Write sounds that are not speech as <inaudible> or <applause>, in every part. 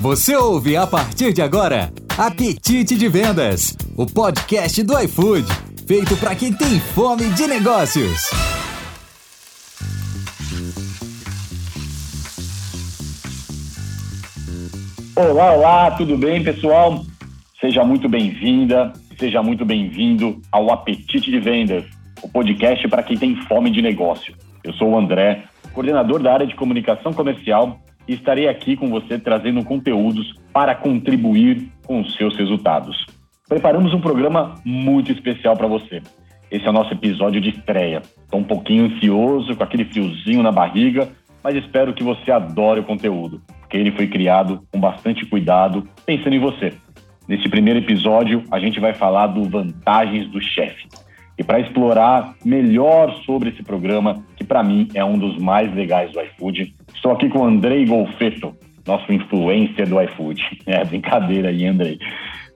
Você ouve a partir de agora Apetite de Vendas, o podcast do iFood, feito para quem tem fome de negócios. Olá, olá, tudo bem, pessoal? Seja muito bem-vinda, seja muito bem-vindo ao Apetite de Vendas, o podcast para quem tem fome de negócio. Eu sou o André, coordenador da área de comunicação comercial e estarei aqui com você trazendo conteúdos para contribuir com os seus resultados. Preparamos um programa muito especial para você. Esse é o nosso episódio de estreia. Estou um pouquinho ansioso, com aquele friozinho na barriga, mas espero que você adore o conteúdo, porque ele foi criado com bastante cuidado, pensando em você. Nesse primeiro episódio, a gente vai falar do Vantagens do Chefe. E para explorar melhor sobre esse programa, para mim é um dos mais legais do iFood, estou aqui com o Andrei Golfeto, nosso influencer do iFood. <laughs> É brincadeira aí, Andrei.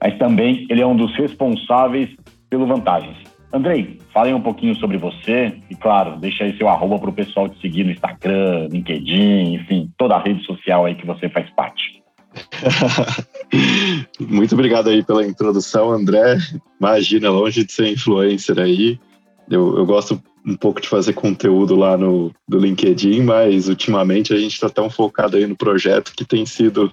Mas também ele é um dos responsáveis pelo Vantagens. Andrei, falem um pouquinho sobre você e, claro, deixa aí seu arroba para o pessoal te seguir no Instagram, LinkedIn, enfim, toda a rede social aí que você faz parte. <laughs> Muito obrigado aí pela introdução, André. Imagina, longe de ser influencer aí. Eu, eu gosto um pouco de fazer conteúdo lá no do LinkedIn, mas ultimamente a gente está tão focado aí no projeto que tem sido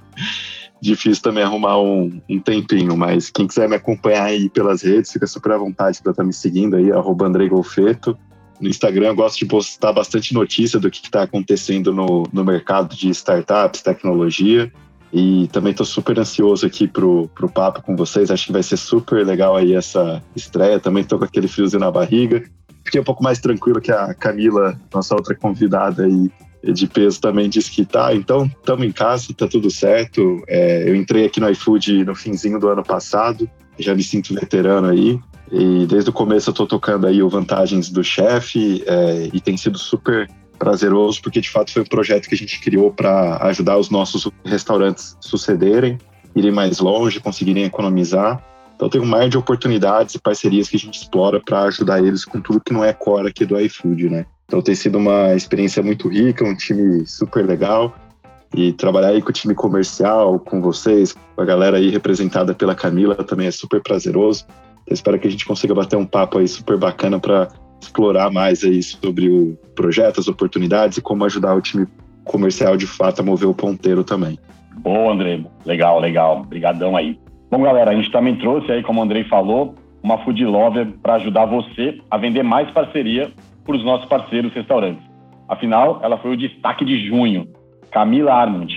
difícil também arrumar um, um, tempinho. Mas quem quiser me acompanhar aí pelas redes, fica super à vontade para estar tá me seguindo aí, arroba Andrei Golfeto. No Instagram eu gosto de postar bastante notícia do que está acontecendo no, no mercado de startups, tecnologia. E também estou super ansioso aqui pro, pro papo com vocês. Acho que vai ser super legal aí essa estreia. Também estou com aquele friozinho na barriga. Fiquei um pouco mais tranquilo que a Camila, nossa outra convidada aí de peso, também disse que tá. Então, estamos em casa, tá tudo certo. É, eu entrei aqui no iFood no finzinho do ano passado. Já me sinto veterano aí. E desde o começo eu estou tocando aí o Vantagens do Chefe é, e tem sido super prazeroso, porque de fato foi um projeto que a gente criou para ajudar os nossos restaurantes sucederem, irem mais longe, conseguirem economizar. Então tem um mar de oportunidades e parcerias que a gente explora para ajudar eles com tudo que não é core aqui do iFood, né? Então tem sido uma experiência muito rica, um time super legal. E trabalhar aí com o time comercial, com vocês, com a galera aí representada pela Camila também é super prazeroso. Então, espero que a gente consiga bater um papo aí super bacana para explorar mais aí sobre o projeto, as oportunidades e como ajudar o time comercial de fato a mover o ponteiro também. Boa, André. Legal, legal. Obrigadão aí. Bom, galera, a gente também trouxe aí, como o Andrei falou, uma Food Lover para ajudar você a vender mais parceria para os nossos parceiros restaurantes. Afinal, ela foi o destaque de junho. Camila Armand.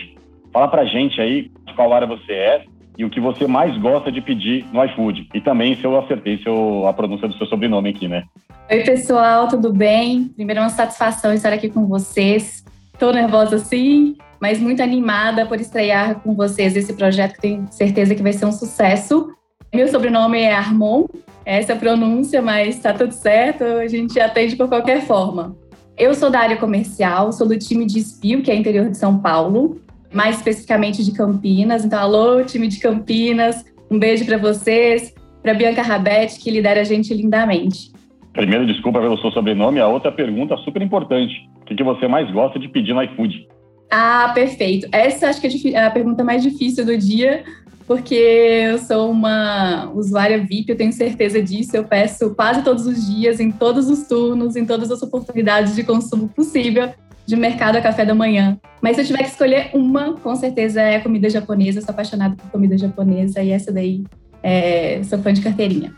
Fala pra gente aí de qual área você é e o que você mais gosta de pedir no iFood. E também se eu acertei seu, a pronúncia do seu sobrenome aqui, né? Oi, pessoal, tudo bem? Primeiro, é uma satisfação estar aqui com vocês. Estou nervosa sim, mas muito animada por estrear com vocês esse projeto que tenho certeza que vai ser um sucesso. Meu sobrenome é Armon, essa é a pronúncia, mas está tudo certo, a gente atende por qualquer forma. Eu sou da área comercial, sou do time de Espio, que é interior de São Paulo mais especificamente de Campinas. Então, alô, time de Campinas, um beijo para vocês, para Bianca Rabete, que lidera a gente lindamente. Primeiro, desculpa pelo seu sobrenome. A outra pergunta super importante: o que, que você mais gosta de pedir no iFood? Ah, perfeito. Essa acho que é a pergunta mais difícil do dia, porque eu sou uma usuária VIP, eu tenho certeza disso. Eu peço quase todos os dias, em todos os turnos, em todas as oportunidades de consumo possível de mercado a café da manhã. Mas se eu tiver que escolher uma, com certeza é comida japonesa. sou apaixonada por comida japonesa e essa daí é, sou fã de carteirinha.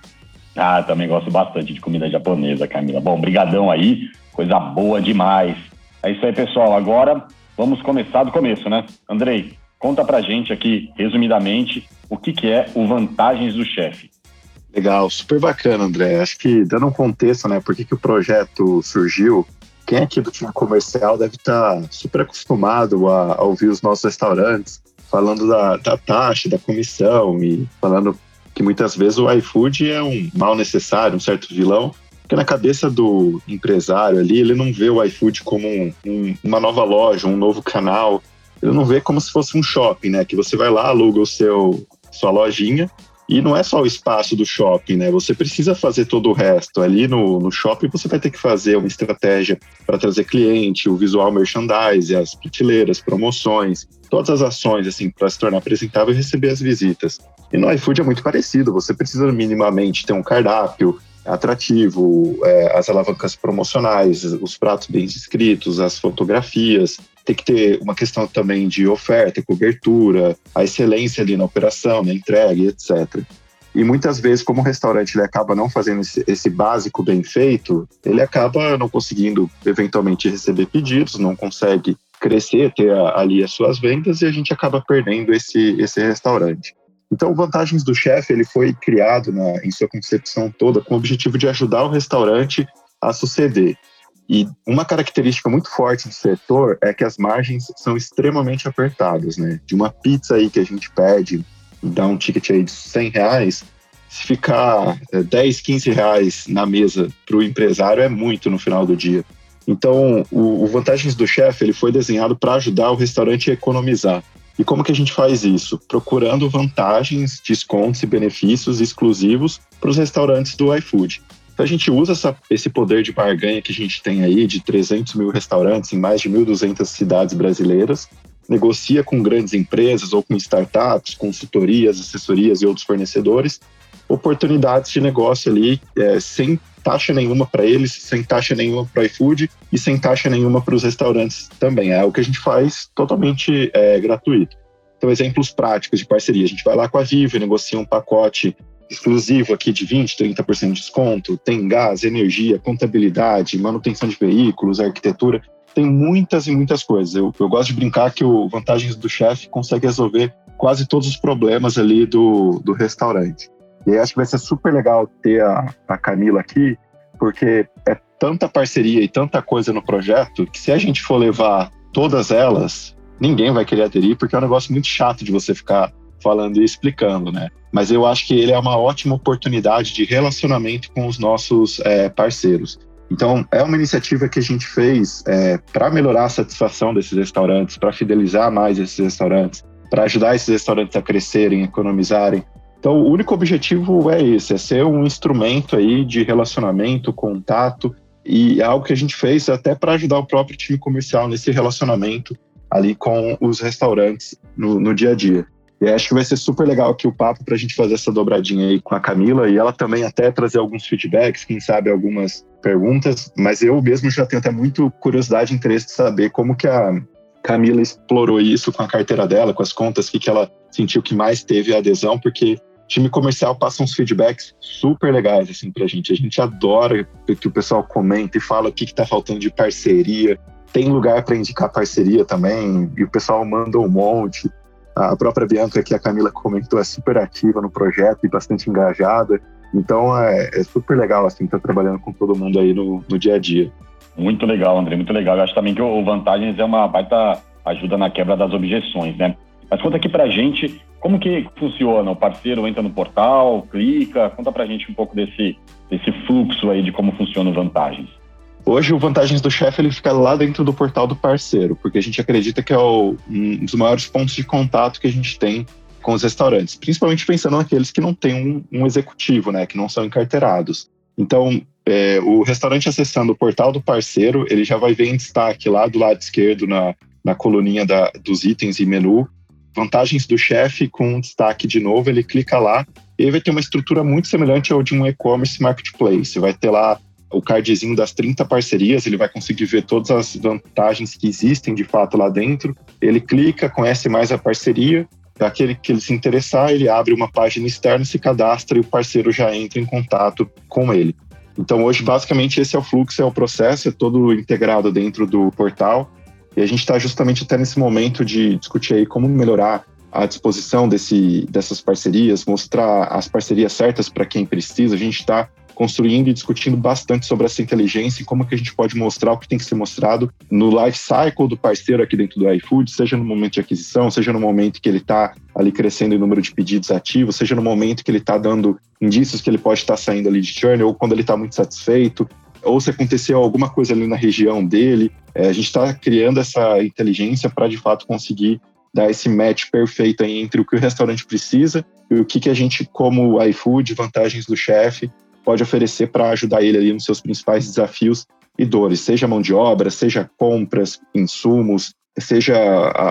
Ah, também gosto bastante de comida japonesa, Camila. Bom, brigadão aí, coisa boa demais. É isso aí, pessoal. Agora vamos começar do começo, né? Andrei, conta pra gente aqui, resumidamente, o que, que é o Vantagens do Chefe. Legal, super bacana, André. Acho que dando um contexto, né, por que, que o projeto surgiu, quem aqui do time comercial deve estar tá super acostumado a, a ouvir os nossos restaurantes falando da, da, taxa, da comissão e falando que muitas vezes o iFood é um mal necessário, um certo vilão, porque na cabeça do empresário ali, ele não vê o iFood como um, um, uma nova loja, um novo canal, ele não vê como se fosse um shopping, né? Que você vai lá, aluga o seu sua lojinha E não é só o espaço do shopping, né? Você precisa fazer todo o resto. Ali no, no shopping você vai ter que fazer uma estratégia para trazer cliente, o visual merchandise, as prateleiras, promoções, todas as ações assim para se tornar apresentável e receber as visitas. E no iFood é muito parecido. Você precisa minimamente ter um cardápio atrativo, é, as alavancas promocionais, os pratos bem escritos, as fotografias, tem que ter uma questão também de oferta, cobertura, a excelência ali na operação, na entrega, etc. E muitas vezes, como o restaurante ele acaba não fazendo esse, esse, básico bem feito, ele acaba não conseguindo eventualmente receber pedidos, não consegue crescer, ter ali as suas vendas e a gente acaba perdendo esse, esse restaurante. Então, Vantagens do Chefe ele foi criado em sua concepção toda com o objetivo de ajudar o restaurante a suceder. E uma característica muito forte do setor é que as margens são extremamente apertadas, né? De uma pizza aí que a gente pede, dá um ticket aí de 100 reais, se ficar 10, é, 15 reais na mesa para o empresário é muito no final do dia. Então, o, o Vantagens do Chefe ele foi desenhado para ajudar o restaurante a economizar. E como que a gente faz isso? Procurando vantagens, descontos e benefícios exclusivos para os restaurantes do iFood. Então a gente usa essa, esse poder de barganha que a gente tem aí de 300 mil restaurantes em mais de 1.200 cidades brasileiras, negocia com grandes empresas ou com startups, consultorias, assessorias e outros fornecedores, oportunidades de negócio ali é, sem taxa nenhuma para eles, sem taxa nenhuma para o iFood e sem taxa nenhuma para os restaurantes também. É o que a gente faz totalmente é, gratuito. Então, exemplos práticos de parceria. A gente vai lá com a Vivo, negocia um pacote exclusivo aqui de 20%, 30% de desconto, tem gás, energia, contabilidade, manutenção de veículos, arquitetura, tem muitas e muitas coisas. Eu, eu gosto de brincar que o Vantagens do Chefe consegue resolver quase todos os problemas ali do, do restaurante. E acho que vai ser super legal ter a, a Camila aqui, porque é tanta parceria e tanta coisa no projeto que se a gente for levar todas elas, ninguém vai querer aderir, porque é um negócio muito chato de você ficar falando e explicando, né? Mas eu acho que ele é uma ótima oportunidade de relacionamento com os nossos é, parceiros. Então, é uma iniciativa que a gente fez é, para melhorar a satisfação desses restaurantes, para fidelizar mais esses restaurantes, para ajudar esses restaurantes a crescerem, economizarem. Então, o único objetivo é esse, é ser um instrumento aí de relacionamento, contato, e é algo que a gente fez até para ajudar o próprio time comercial nesse relacionamento ali com os restaurantes no, no dia a dia. E acho que vai ser super legal aqui o papo para a gente fazer essa dobradinha aí com a Camila e ela também até trazer alguns feedbacks, quem sabe algumas perguntas. Mas eu mesmo já tenho até muito curiosidade e interesse de saber como que a Camila explorou isso com a carteira dela, com as contas, que, que ela sentiu que mais teve adesão, porque time comercial passa uns feedbacks super legais assim pra gente. A gente adora que o pessoal comenta e fala o que, que tá faltando de parceria. Tem lugar para indicar parceria também, e o pessoal manda um monte. A própria Bianca, que a Camila comentou, é super ativa no projeto e bastante engajada. Então é, é super legal assim estar tá trabalhando com todo mundo aí no, no, dia a dia. Muito legal, André, muito legal. Eu acho também que o Vantagens é uma baita ajuda na quebra das objeções, né? Mas conta aqui pra gente como que funciona. O parceiro entra no portal, clica, conta pra gente um pouco desse, desse fluxo aí de como funciona o Vantagens. Hoje o Vantagens do Chefe ele fica lá dentro do portal do parceiro, porque a gente acredita que é o, um dos maiores pontos de contato que a gente tem com os restaurantes, principalmente pensando naqueles que não têm um, um executivo, né, que não são encarteirados. Então, é, o restaurante acessando o portal do parceiro, ele já vai ver em destaque lá do lado esquerdo na, na coluninha da, dos itens e menu, vantagens do chefe com destaque de novo, ele clica lá e vai ter uma estrutura muito semelhante ao de um e-commerce marketplace. Vai ter lá o cardzinho das 30 parcerias, ele vai conseguir ver todas as vantagens que existem de fato lá dentro. Ele clica, conhece mais a parceria, aquele que ele se interessar, ele abre uma página externa, se cadastra e o parceiro já entra em contato com ele. Então hoje basicamente esse é o fluxo, é o processo, é todo integrado dentro do portal e a gente está justamente até nesse momento de discutir aí como melhorar a disposição desse, dessas parcerias, mostrar as parcerias certas para quem precisa. A gente está construindo e discutindo bastante sobre essa inteligência e como que a gente pode mostrar o que tem que ser mostrado no life cycle do parceiro aqui dentro do iFood, seja no momento de aquisição, seja no momento que ele está ali crescendo em número de pedidos ativos, seja no momento que ele está dando indícios que ele pode estar tá saindo ali de churn ou quando ele está muito satisfeito, ou se aconteceu alguma coisa ali na região dele. É, a gente está criando essa inteligência para de fato conseguir dar esse match perfeito entre o que o restaurante precisa e o que, que a gente, como iFood, vantagens do chefe, pode oferecer para ajudar ele ali nos seus principais desafios e dores, seja mão de obra, seja compras, insumos, seja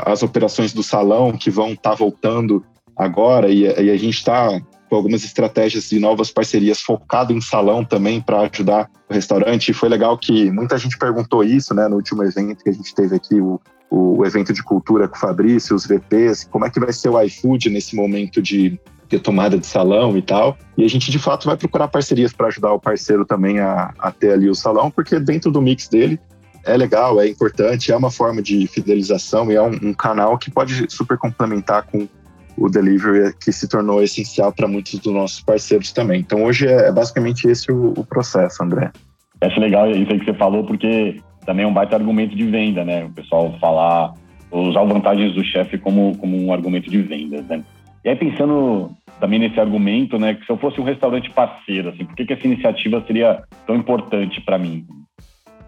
as operações do salão que vão estar tá voltando agora e, e a gente está com algumas estratégias e novas parcerias focado em salão também para ajudar o restaurante. E foi legal que muita gente perguntou isso, né, no último evento que a gente teve aqui, o, o evento de cultura com o Fabrício, os VPs, como é que vai ser o iFood nesse momento de tomada de salão e tal. E a gente, de fato, vai procurar parcerias para ajudar o parceiro também a, a ter ali o salão, porque dentro do mix dele é legal, é importante, é uma forma de fidelização e é um, um canal que pode super complementar com o delivery que se tornou essencial para muitos dos nossos parceiros também. Então hoje é, é basicamente esse o, o, processo, André. Acho legal isso aí que você falou, porque também é um baita argumento de venda, né? O pessoal falar, usar vantagens do chefe como, como um argumento de vendas, né? E aí pensando também nesse argumento, né, que se eu fosse um restaurante parceiro, assim, por que, que essa iniciativa seria tão importante para mim?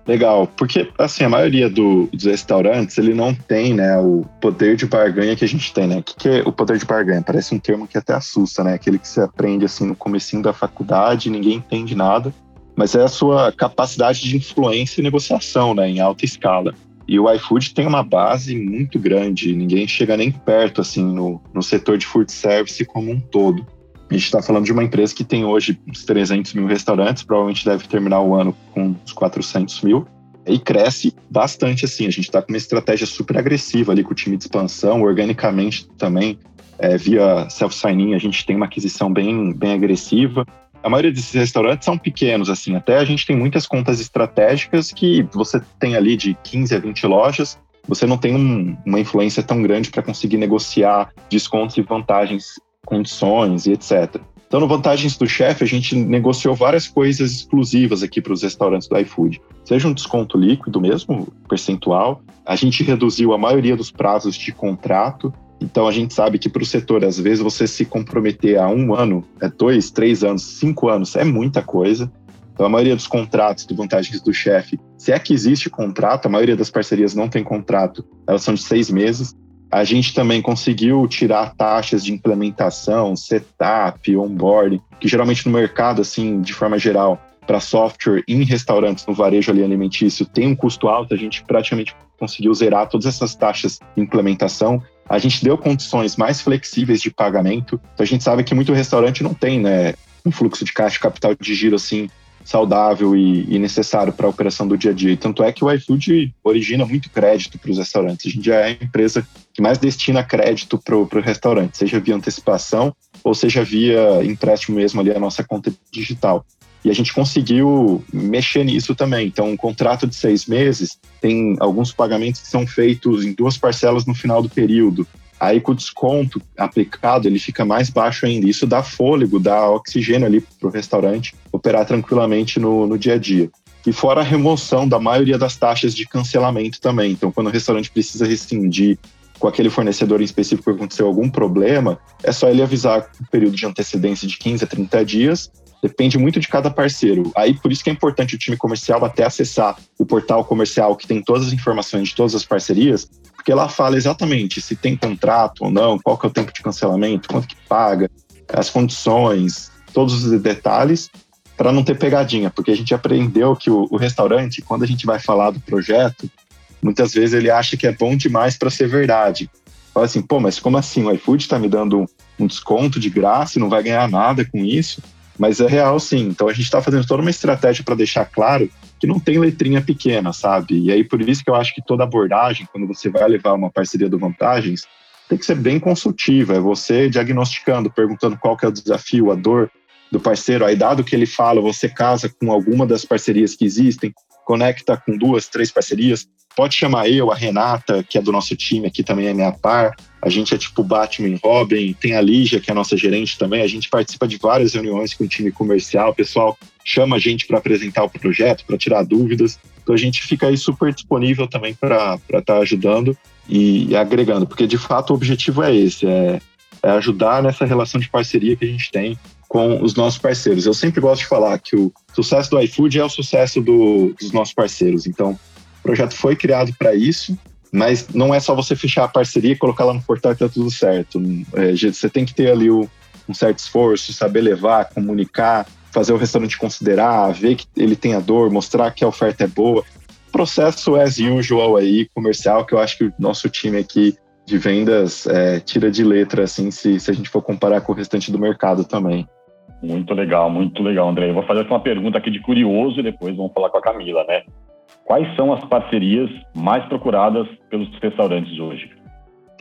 Legal, porque assim, a maioria do, dos restaurantes, ele não tem, né, o poder de barganha que a gente tem, né? O que, que é o poder de barganha? Parece um termo que até assusta, né? Aquele que você aprende assim no comecinho da faculdade, ninguém entende nada, mas é a sua capacidade de influência e negociação, né, em alta escala. E o iFood tem uma base muito grande, ninguém chega nem perto assim no, no setor de food service como um todo. A gente está falando de uma empresa que tem hoje uns 300 mil restaurantes, provavelmente deve terminar o ano com uns 400 mil, e cresce bastante assim. A gente está com uma estratégia super agressiva ali com o time de expansão, organicamente também, é, via self-signing, a gente tem uma aquisição bem, bem agressiva. A maioria desses restaurantes são pequenos, assim, até a gente tem muitas contas estratégicas que você tem ali de 15 a 20 lojas, você não tem um, uma influência tão grande para conseguir negociar descontos e vantagens condições e etc. Então, no Vantagens do Chefe, a gente negociou várias coisas exclusivas aqui para os restaurantes do iFood. Seja um desconto líquido mesmo, percentual. A gente reduziu a maioria dos prazos de contrato. Então, a gente sabe que para o setor, às vezes, você se comprometer a um ano, é dois, três anos, cinco anos, é muita coisa. Então, a maioria dos contratos do Vantagens do Chefe, se é que existe contrato, a maioria das parcerias não tem contrato, elas são de seis meses. A gente também conseguiu tirar taxas de implementação, setup, onboarding, que geralmente no mercado, assim, de forma geral, para software em restaurantes no varejo ali alimentício tem um custo alto, a gente praticamente conseguiu zerar todas essas taxas de implementação. A gente deu condições mais flexíveis de pagamento. Então a gente sabe que muito restaurante não tem, né, um fluxo de caixa capital de giro assim saudável e, e necessário para a operação do dia a dia. E tanto é que o iFood origina muito crédito para os restaurantes. A gente já é a empresa que mais destina crédito para o restaurante, seja via antecipação ou seja via empréstimo mesmo ali a nossa conta digital. E a gente conseguiu mexer nisso também. Então, um contrato de seis meses tem alguns pagamentos que são feitos em duas parcelas no final do período. Aí com o desconto aplicado, ele fica mais baixo ainda. Isso dá fôlego, dá oxigênio ali para o restaurante operar tranquilamente no, no dia a dia. E fora a remoção da maioria das taxas de cancelamento também. Então, quando o restaurante precisa rescindir com aquele fornecedor em específico que aconteceu algum problema, é só ele avisar um período de antecedência de 15 a 30 dias. Depende muito de cada parceiro. Aí, por isso que é importante o time comercial até acessar o portal comercial que tem todas as informações de todas as parcerias, porque lá fala exatamente se tem contrato ou não, qual que é o tempo de cancelamento, quanto que paga, as condições, todos os detalhes, para não ter pegadinha, porque a gente aprendeu que o, o, restaurante, quando a gente vai falar do projeto, muitas vezes ele acha que é bom demais para ser verdade. Fala assim, pô, mas como assim? O iFood está me dando um, desconto de graça e não vai ganhar nada com isso? Mas é real sim. Então a gente está fazendo toda uma estratégia para deixar claro que não tem letrinha pequena, sabe? E aí por isso que eu acho que toda abordagem, quando você vai levar uma parceria do Vantagens, tem que ser bem consultiva. É você diagnosticando, perguntando qual que é o desafio, a dor do parceiro. Aí dado que ele fala, você casa com alguma das parcerias que existem, conecta com duas, três parcerias. Pode chamar eu, a Renata, que é do nosso time aqui também é minha par. A gente é tipo Batman Robin. Tem a Lígia, que é a nossa gerente também. A gente participa de várias reuniões com o time comercial. O pessoal chama a gente para apresentar o projeto, para tirar dúvidas. Então a gente fica aí super disponível também para estar tá ajudando e, agregando, porque de fato o objetivo é esse, é, é ajudar nessa relação de parceria que a gente tem com os nossos parceiros. Eu sempre gosto de falar que o sucesso do iFood é o sucesso do, dos nossos parceiros. Então, projeto foi criado para isso mas não é só você fechar a parceria e colocar lá no portal que tá tudo certo. É, você tem que ter ali o, um certo esforço, saber levar, comunicar, fazer o restaurante considerar, ver que ele tem a dor, mostrar que a oferta é boa. Processo as usual aí, comercial, que eu acho que o nosso time aqui de vendas é, tira de letra, assim, se, se a gente for comparar com o restante do mercado também. Muito legal, muito legal, André. Eu vou fazer uma pergunta aqui de curioso e depois vamos falar com a Camila, né? Quais são as parcerias mais procuradas pelos restaurantes hoje?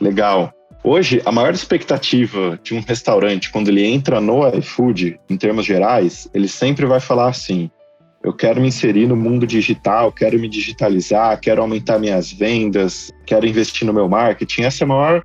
Legal. Hoje, a maior expectativa de um restaurante, quando ele entra no iFood, em termos gerais, ele sempre vai falar assim: eu quero me inserir no mundo digital, quero me digitalizar, quero aumentar minhas vendas, quero investir no meu marketing. Essa é a maior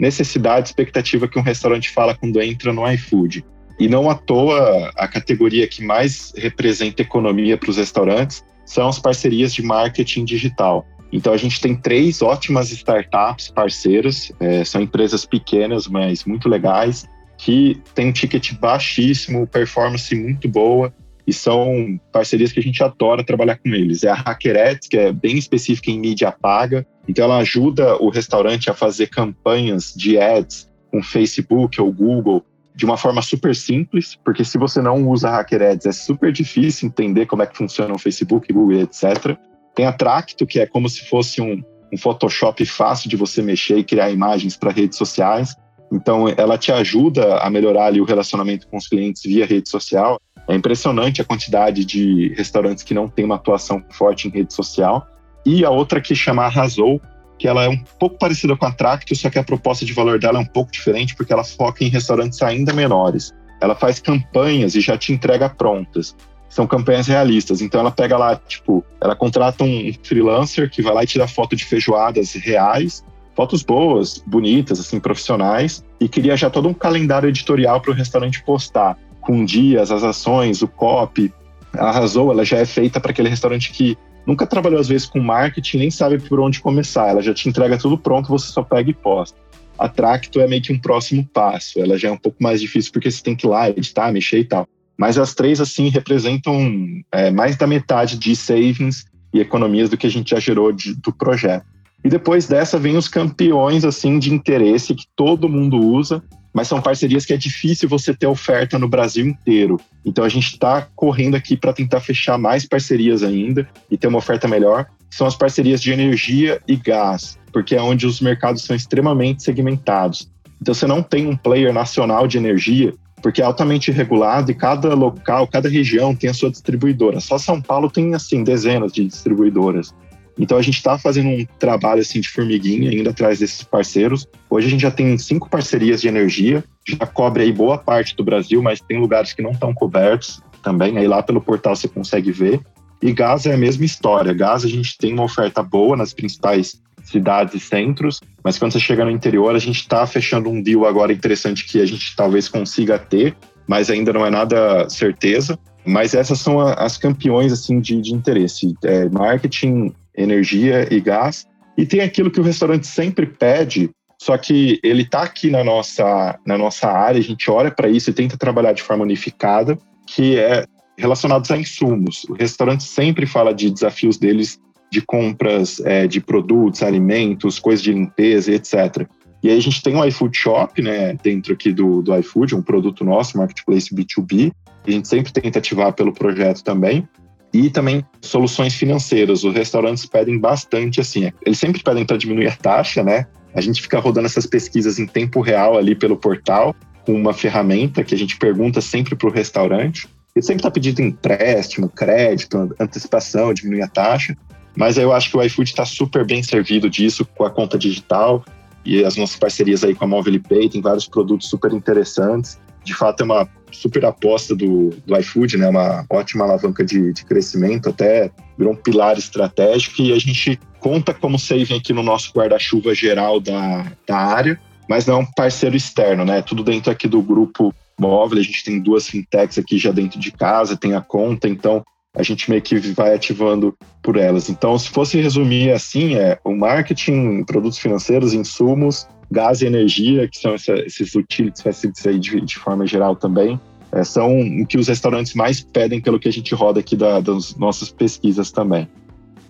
necessidade, expectativa que um restaurante fala quando entra no iFood. E não à toa, a categoria que mais representa economia para os restaurantes são as parcerias de marketing digital. Então a gente tem três ótimas startups parceiras, é, são empresas pequenas, mas muito legais, que têm um ticket baixíssimo, performance muito boa, e são parcerias que a gente adora trabalhar com eles. É a Hackerets, que é bem específica em mídia paga, então ela ajuda o restaurante a fazer campanhas de ads com Facebook ou Google de uma forma super simples, porque se você não usa Hacker Ads, é super difícil entender como é que funciona o Facebook, Google, etc. Tem a Tracto, que é como se fosse um, um Photoshop fácil de você mexer e criar imagens para redes sociais. Então, ela te ajuda a melhorar ali, o relacionamento com os clientes via rede social. É impressionante a quantidade de restaurantes que não tem uma atuação forte em rede social. E a outra que chama Arrasou, que ela é um pouco parecida com a Tracto, só que a proposta de valor dela é um pouco diferente, porque ela foca em restaurantes ainda menores. Ela faz campanhas e já te entrega prontas. São campanhas realistas. Então ela pega lá, tipo, ela contrata um freelancer que vai lá e tira foto de feijoadas reais, fotos boas, bonitas, assim, profissionais, e cria já todo um calendário editorial para o restaurante postar, com dias, as ações, o copy. A Arrasou, ela já é feita para aquele restaurante que nunca trabalhou às vezes com marketing, nem sabe por onde começar. Ela já te entrega tudo pronto, você só pega e posta. A Tracto é meio que um próximo passo. Ela já é um pouco mais difícil porque você tem que ir lá, editar, mexer e tal. Mas as três, assim, representam é, mais da metade de savings e economias do que a gente já gerou de, do projeto. E depois dessa vem os campeões, assim, de interesse que todo mundo usa, mas são parcerias que é difícil você ter oferta no Brasil inteiro. Então a gente está correndo aqui para tentar fechar mais parcerias ainda e ter uma oferta melhor. São as parcerias de energia e gás, porque é onde os mercados são extremamente segmentados. Então você não tem um player nacional de energia, porque é altamente regulado e cada local, cada região tem a sua distribuidora. Só São Paulo tem assim dezenas de distribuidoras. Então a gente está fazendo um trabalho assim de formiguinha ainda atrás desses parceiros. Hoje a gente já tem cinco parcerias de energia, já cobre aí boa parte do Brasil, mas tem lugares que não estão cobertos também. Aí lá pelo portal você consegue ver. E gás é a mesma história. Gás a gente tem uma oferta boa nas principais cidades e centros, mas quando você chega no interior, a gente está fechando um deal agora interessante que a gente talvez consiga ter, mas ainda não é nada certeza. Mas essas são as campeões assim de, de interesse: é, marketing, energia e gás. E tem aquilo que o restaurante sempre pede, só que ele está aqui na nossa, na nossa área, a gente olha para isso e tenta trabalhar de forma unificada, que é relacionados a insumos. O restaurante sempre fala de desafios deles de compras é, de produtos, alimentos, coisas de limpeza, etc. E aí a gente tem o iFood Shop, né, dentro aqui do, do iFood, um produto nosso, marketplace B2B, a gente sempre tenta ativar pelo projeto também. E também soluções financeiras. Os restaurantes pedem bastante, assim, eles sempre pedem para diminuir a taxa, né? A gente fica rodando essas pesquisas em tempo real ali pelo portal, com uma ferramenta que a gente pergunta sempre para o restaurante. Ele sempre está pedindo empréstimo, crédito, antecipação, diminuir a taxa. Mas eu acho que o iFood está super bem servido disso com a conta digital e as nossas parcerias aí com a Mobile Pay, tem vários produtos super interessantes de fato é uma super aposta do, do iFood, né? Uma ótima alavanca de, de crescimento, até virou um pilar estratégico e a gente conta como saving aqui no nosso guarda-chuva geral da, da área, mas não é um parceiro externo, né? Tudo dentro aqui do grupo móvel, a gente tem duas fintechs aqui já dentro de casa, tem a conta, então a gente meio que vai ativando por elas. Então, se fosse resumir assim, é o marketing, produtos financeiros, insumos, gás e energia, que são essa, esses utilities facilities aí de, de forma geral também, é, são o que os restaurantes mais pedem pelo que a gente roda aqui da, das nossas pesquisas também.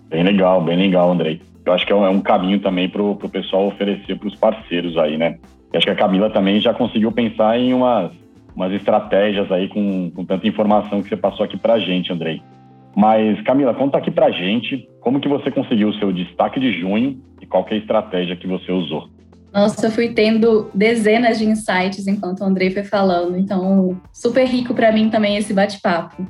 Bem legal, bem legal, Andrei. Eu acho que é um, é um caminho também para o pessoal oferecer para os parceiros aí, né? E acho que a Camila também já conseguiu pensar em umas, umas estratégias aí com, com tanta informação que você passou aqui para a gente, Andrei. Mas, Camila, conta aqui para a gente como que você conseguiu o seu destaque de junho e qual é a estratégia que você usou. Nossa, eu fui tendo dezenas de insights enquanto o Andrei foi falando, então super rico para mim também esse bate-papo.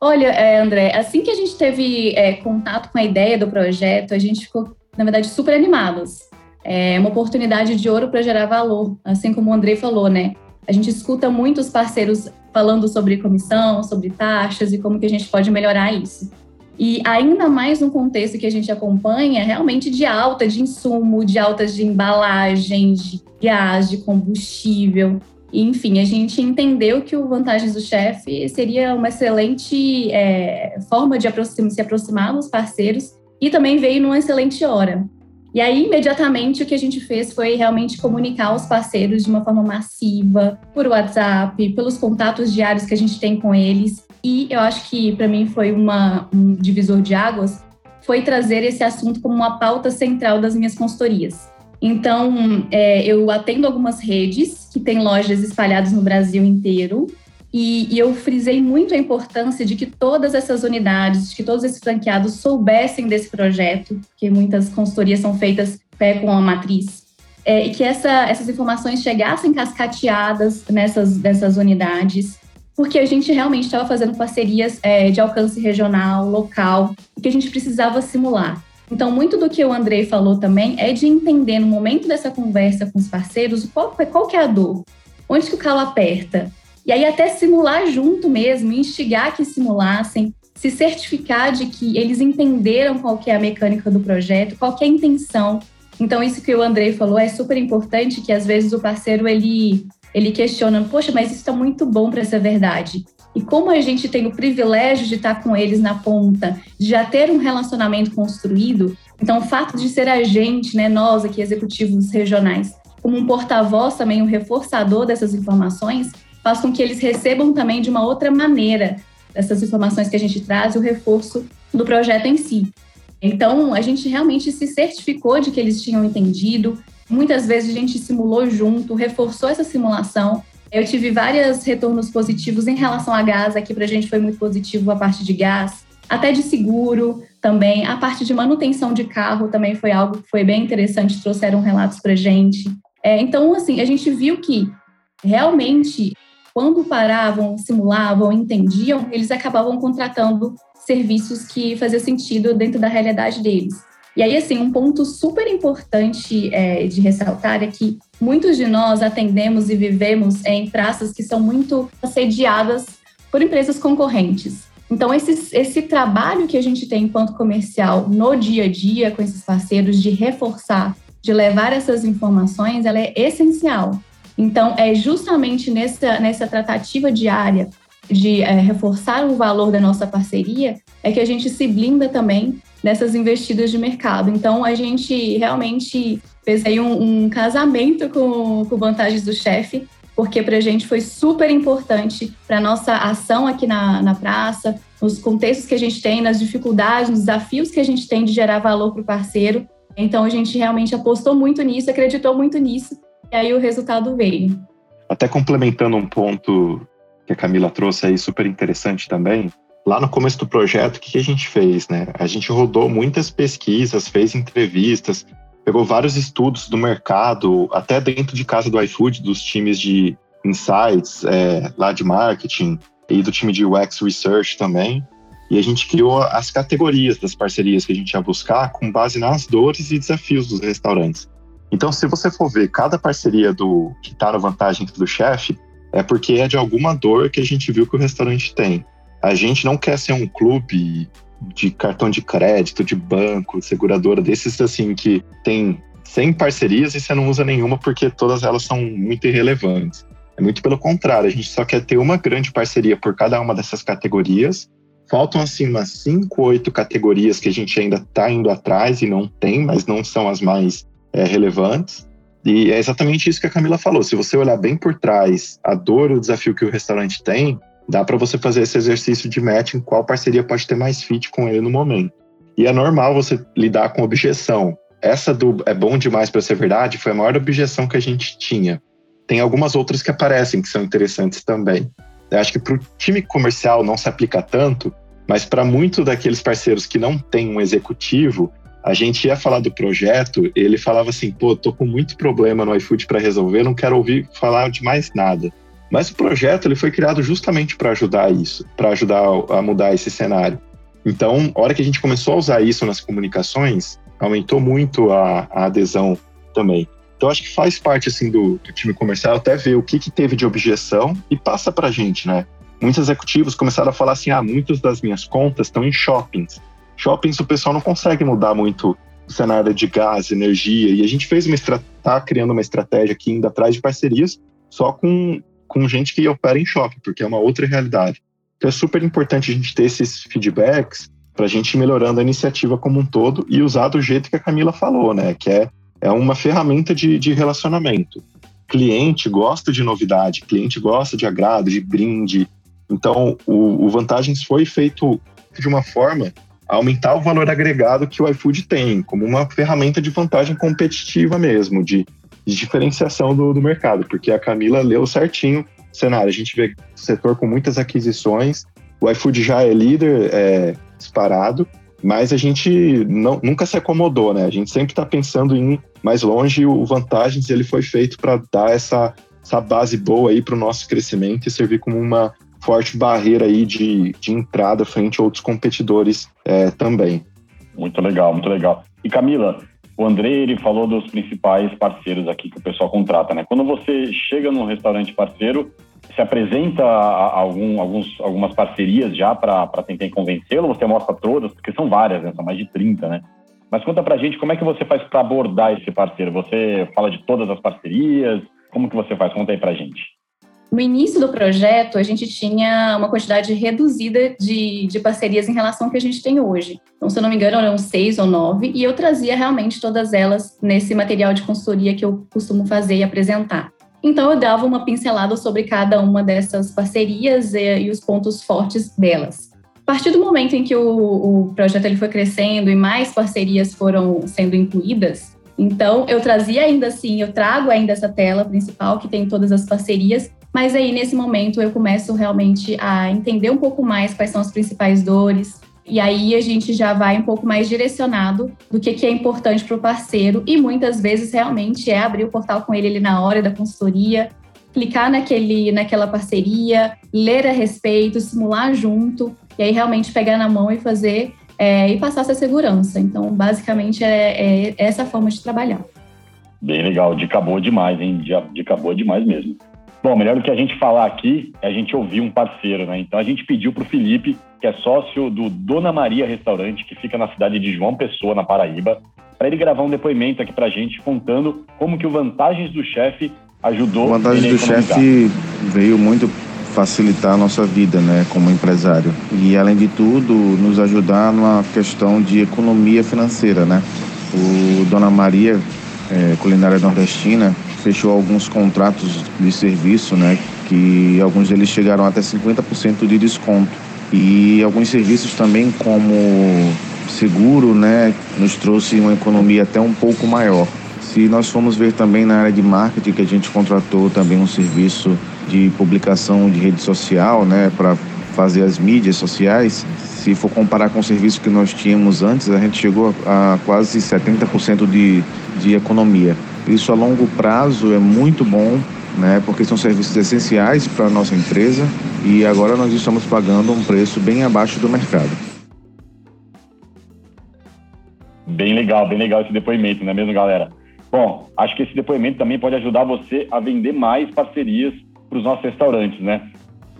Olha, é, André, assim que a gente teve é, contato com a ideia do projeto, a gente ficou, na verdade, super animados. É uma oportunidade de ouro para gerar valor, assim como o Andrei falou, né? A gente escuta muitos parceiros falando sobre comissão, sobre taxas e como que a gente pode melhorar isso. E ainda mais no contexto que a gente acompanha, realmente de alta de insumo, de altas de embalagem, de gás, de combustível. Enfim, a gente entendeu que o Vantagens do Chefe seria uma excelente é, forma de aproximar, se aproximar dos parceiros e também veio numa excelente hora. E aí, imediatamente, o que a gente fez foi realmente comunicar aos parceiros de uma forma massiva, por WhatsApp, pelos contatos diários que a gente tem com eles. E eu acho que, para mim, foi uma, um divisor de águas, foi trazer esse assunto como uma pauta central das minhas consultorias. Então, é, eu atendo algumas redes que têm lojas espalhadas no Brasil inteiro, e, e, eu frisei muito a importância de que todas essas unidades, de que todos esses franqueados soubessem desse projeto, que muitas consultorias são feitas é, com a matriz, é, e que essa, essas informações chegassem cascateadas nessas, nessas unidades, porque a gente realmente estava fazendo parcerias é, de alcance regional, local, que a gente precisava simular. Então, muito do que o Andrei falou também é de entender no momento dessa conversa com os parceiros qual, qual que é a dor, onde que o calo aperta, e aí até simular junto mesmo, instigar que simulassem, se certificar de que eles entenderam qual que é a mecânica do projeto, qual que é a intenção. Então isso que o Andrei falou é super importante, que às vezes o parceiro ele ele questiona, poxa, mas isso está muito bom para ser verdade. E como a gente tem o privilégio de estar com eles na ponta, de já ter um relacionamento construído, então o fato de ser a gente, né, nós aqui executivos regionais, como um porta-voz também, um reforçador dessas informações, faz com que eles recebam também de uma outra maneira essas informações que a gente traz e o reforço do projeto em si. Então, a gente realmente se certificou de que eles tinham entendido. Muitas vezes a gente simulou junto, reforçou essa simulação. Eu tive vários retornos positivos em relação a gás, aqui para a gente foi muito positivo a parte de gás, até de seguro também. A parte de manutenção de carro também foi algo que foi bem interessante, trouxeram relatos para a gente. É, então, assim, a gente viu que realmente quando paravam, simulavam, entendiam, eles acabavam contratando serviços que faziam sentido dentro da realidade deles. E aí, assim, um ponto super importante é, de ressaltar é que muitos de nós atendemos e vivemos em praças que são muito assediadas por empresas concorrentes. Então, esse, esse trabalho que a gente tem enquanto comercial no dia a dia com esses parceiros de reforçar, de levar essas informações, ela é essencial. Então, é justamente nessa, nessa tratativa diária de é, reforçar o valor da nossa parceria é que a gente se blinda também nessas investidas de mercado. Então, a gente realmente fez aí um, um casamento com, com vantagens do chefe, porque para a gente foi super importante para nossa ação aqui na, na praça, nos contextos que a gente tem, nas dificuldades, nos desafios que a gente tem de gerar valor para o parceiro. Então, a gente realmente apostou muito nisso, acreditou muito nisso e aí o resultado veio. Até complementando um ponto que a Camila trouxe aí, super interessante também. Lá no começo do projeto, o que a gente fez, né? A gente rodou muitas pesquisas, fez entrevistas, pegou vários estudos do mercado, até dentro de casa do iFood, dos times de insights, é, lá de marketing, e do time de UX Research também. E a gente criou as categorias das parcerias que a gente ia buscar com base nas dores e desafios dos restaurantes. Então, se você for ver cada parceria do que está na vantagem do chefe, é porque é de alguma dor que a gente viu que o restaurante tem. A gente não quer ser um clube de cartão de crédito, de banco, de seguradora, desses assim que tem 100 parcerias e você não usa nenhuma porque todas elas são muito irrelevantes. É muito pelo contrário, a gente só quer ter uma grande parceria por cada uma dessas categorias. Faltam assim umas 5, 8 categorias que a gente ainda está indo atrás e não tem, mas não são as mais é, relevantes. E é exatamente isso que a Camila falou. Se você olhar bem por trás a dor e o desafio que o restaurante tem, dá para você fazer esse exercício de match em qual parceria pode ter mais fit com ele no momento. E é normal você lidar com objeção. Essa do é bom demais para ser verdade foi a maior objeção que a gente tinha. Tem algumas outras que aparecem que são interessantes também. Eu acho que para o time comercial não se aplica tanto, mas para muitos daqueles parceiros que não têm um executivo, a gente ia falar do projeto, ele falava assim: pô, tô com muito problema no iFood para resolver, não quero ouvir falar de mais nada. Mas o projeto ele foi criado justamente para ajudar isso, para ajudar a mudar esse cenário. Então, a hora que a gente começou a usar isso nas comunicações, aumentou muito a, a adesão também. Então, acho que faz parte assim do, do time comercial até ver o que, que teve de objeção e passa para a gente, né? Muitos executivos começaram a falar assim: ah, muitas das minhas contas estão em shoppings shoppings o pessoal não consegue mudar muito o cenário de gás, energia, e a gente fez uma está criando uma estratégia aqui indo atrás de parcerias só com, com gente que opera em shopping, porque é uma outra realidade. Então é super importante a gente ter esses feedbacks para a gente ir melhorando a iniciativa como um todo e usar do jeito que a Camila falou, né? Que é, é uma ferramenta de, de relacionamento. Cliente gosta de novidade, cliente gosta de agrado, de brinde. Então, o, o Vantagens foi feito de uma forma aumentar o valor agregado que o iFood tem, como uma ferramenta de vantagem competitiva mesmo, de, de diferenciação do, do, mercado, porque a Camila leu certinho o cenário. A gente vê setor com muitas aquisições, o iFood já é líder é, disparado, mas a gente não, nunca se acomodou, né? A gente sempre está pensando em mais longe. O Vantagens ele foi feito para dar essa, essa base boa aí para o nosso crescimento e servir como uma forte barreira aí de, de entrada frente a outros competidores é, também. Muito legal, muito legal. E Camila, o André ele falou dos principais parceiros aqui que o pessoal contrata, né? Quando você chega num restaurante parceiro, se apresenta algum, alguns, algumas parcerias já para tentar convencê-lo? Você mostra todas? Porque são várias, né? São mais de 30, né? Mas conta pra gente como é que você faz para abordar esse parceiro? Você fala de todas as parcerias? Como que você faz? Conta aí pra gente. No início do projeto, a gente tinha uma quantidade reduzida de, de parcerias em relação ao que a gente tem hoje. Então, se eu não me engano, eram seis ou nove, e eu trazia realmente todas elas nesse material de consultoria que eu costumo fazer e apresentar. Então, eu dava uma pincelada sobre cada uma dessas parcerias e, e os pontos fortes delas. A partir do momento em que o, o projeto ele foi crescendo e mais parcerias foram sendo incluídas, então eu trazia ainda assim, eu trago ainda essa tela principal que tem todas as parcerias, mas aí, nesse momento, eu começo realmente a entender um pouco mais quais são as principais dores. E aí a gente já vai um pouco mais direcionado do que, que é importante para o parceiro. E muitas vezes realmente é abrir o portal com ele ali na hora da consultoria, clicar naquele, naquela parceria, ler a respeito, simular junto, e aí realmente pegar na mão e fazer é, e passar essa segurança. Então, basicamente, é, é essa forma de trabalhar. Bem legal, dica boa demais, hein? Dica boa demais mesmo. Bom, melhor do que a gente falar aqui é a gente ouvir um parceiro, né? Então a gente pediu para o Felipe, que é sócio do Dona Maria Restaurante, que fica na cidade de João Pessoa, na Paraíba, para ele gravar um depoimento aqui para a gente contando como que o Vantagens do Chefe ajudou. O Vantagens do Chefe veio muito facilitar a nossa vida, né, como empresário. E além de tudo, nos ajudar numa questão de economia financeira, né? O Dona Maria, é, culinária nordestina, fechou alguns contratos de serviço, né, que alguns deles chegaram até 50% de desconto. E alguns serviços também como seguro, né, nos trouxe uma economia até um pouco maior. Se nós formos ver também na área de marketing, que a gente contratou também um serviço de publicação de rede social, né, para fazer as mídias sociais, se for comparar com o serviço que nós tínhamos antes, a gente chegou a, quase 70% de, de economia. Isso a longo prazo é muito bom, né, porque são serviços essenciais para a nossa empresa e agora nós estamos pagando um preço bem abaixo do mercado. Bem legal, bem legal esse depoimento, não é mesmo, galera? Bom, acho que esse depoimento também pode ajudar você a vender mais parcerias para os nossos restaurantes, né?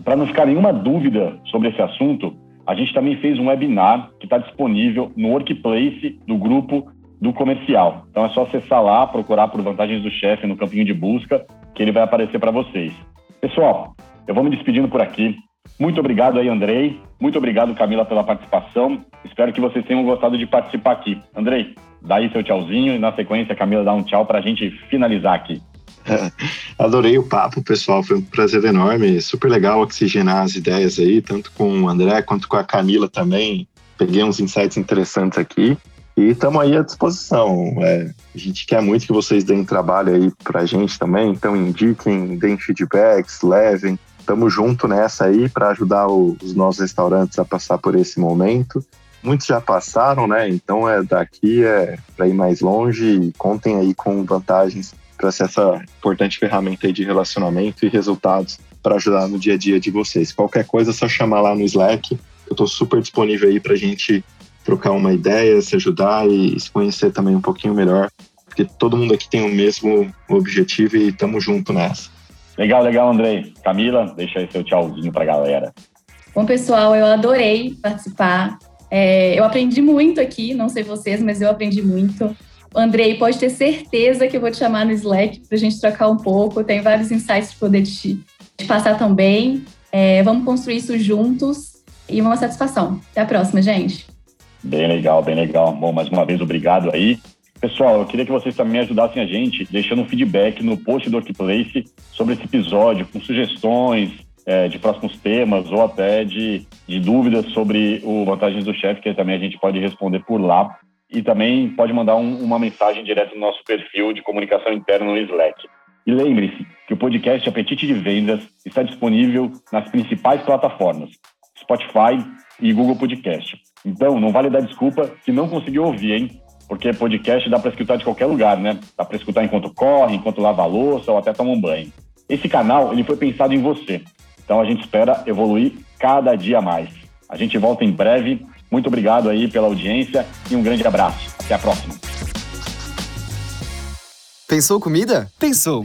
Para não ficar nenhuma dúvida sobre esse assunto, a gente também fez um webinar que está disponível no Workplace do grupo do comercial. Então é só acessar lá, procurar por vantagens do chefe no campinho de busca, que ele vai aparecer para vocês. Pessoal, eu vou me despedindo por aqui. Muito obrigado aí, Andrei. Muito obrigado, Camila, pela participação. Espero que vocês tenham gostado de participar aqui. Andrei, dá aí seu tchauzinho e na sequência a Camila dá um tchau para a gente finalizar aqui. <laughs> Adorei o papo, pessoal. Foi um prazer enorme. Super legal oxigenar as ideias aí, tanto com o André quanto com a Camila também peguei uns insights interessantes aqui e estamos aí à disposição. É, a gente quer muito que vocês deem trabalho aí para a gente também, então indiquem, deem feedbacks, levem. Estamos junto nessa aí para ajudar os nossos restaurantes a passar por esse momento. Muitos já passaram, né? Então é daqui é para ir mais longe e contem aí com vantagens para ser essa importante ferramenta aí de relacionamento e resultados para ajudar no dia a dia de vocês. Qualquer coisa é só chamar lá no Slack. Eu estou super disponível aí para a gente trocar uma ideia, se ajudar e se conhecer também um pouquinho melhor, porque todo mundo aqui tem o mesmo objetivo e estamos junto nessa. Legal, legal, Andrei. Camila, deixa aí seu tchauzinho para a galera. Bom, pessoal, eu adorei participar. É, eu aprendi muito aqui, não sei vocês, mas eu aprendi muito. Andrei, pode ter certeza que eu vou te chamar no Slack para a gente trocar um pouco. Tem vários insights para poder te, te, passar também. É, vamos construir isso juntos e uma satisfação. Até a próxima, gente. Bem legal, bem legal. Bom, mais uma vez, obrigado aí. Pessoal, eu queria que vocês também ajudassem a gente, deixando um feedback no post do Workplace sobre esse episódio, com sugestões é, de próximos temas ou até de, de dúvidas sobre o Vantagens do Chefe, que também a gente pode responder por lá e também pode mandar um, uma mensagem direto no nosso perfil de comunicação interna no Slack. E lembre-se que o podcast Apetite de Vendas está disponível nas principais plataformas, Spotify e Google Podcast. Então, não vale dar desculpa que não conseguiu ouvir, hein? Porque podcast dá para escutar de qualquer lugar, né? Dá para escutar enquanto corre, enquanto lava a louça ou até toma um banho. Esse canal, ele foi pensado em você. Então, a gente espera evoluir cada dia mais. A gente volta em breve muito obrigado aí pela audiência e um grande abraço. Até a próxima. Pensou comida? Pensou.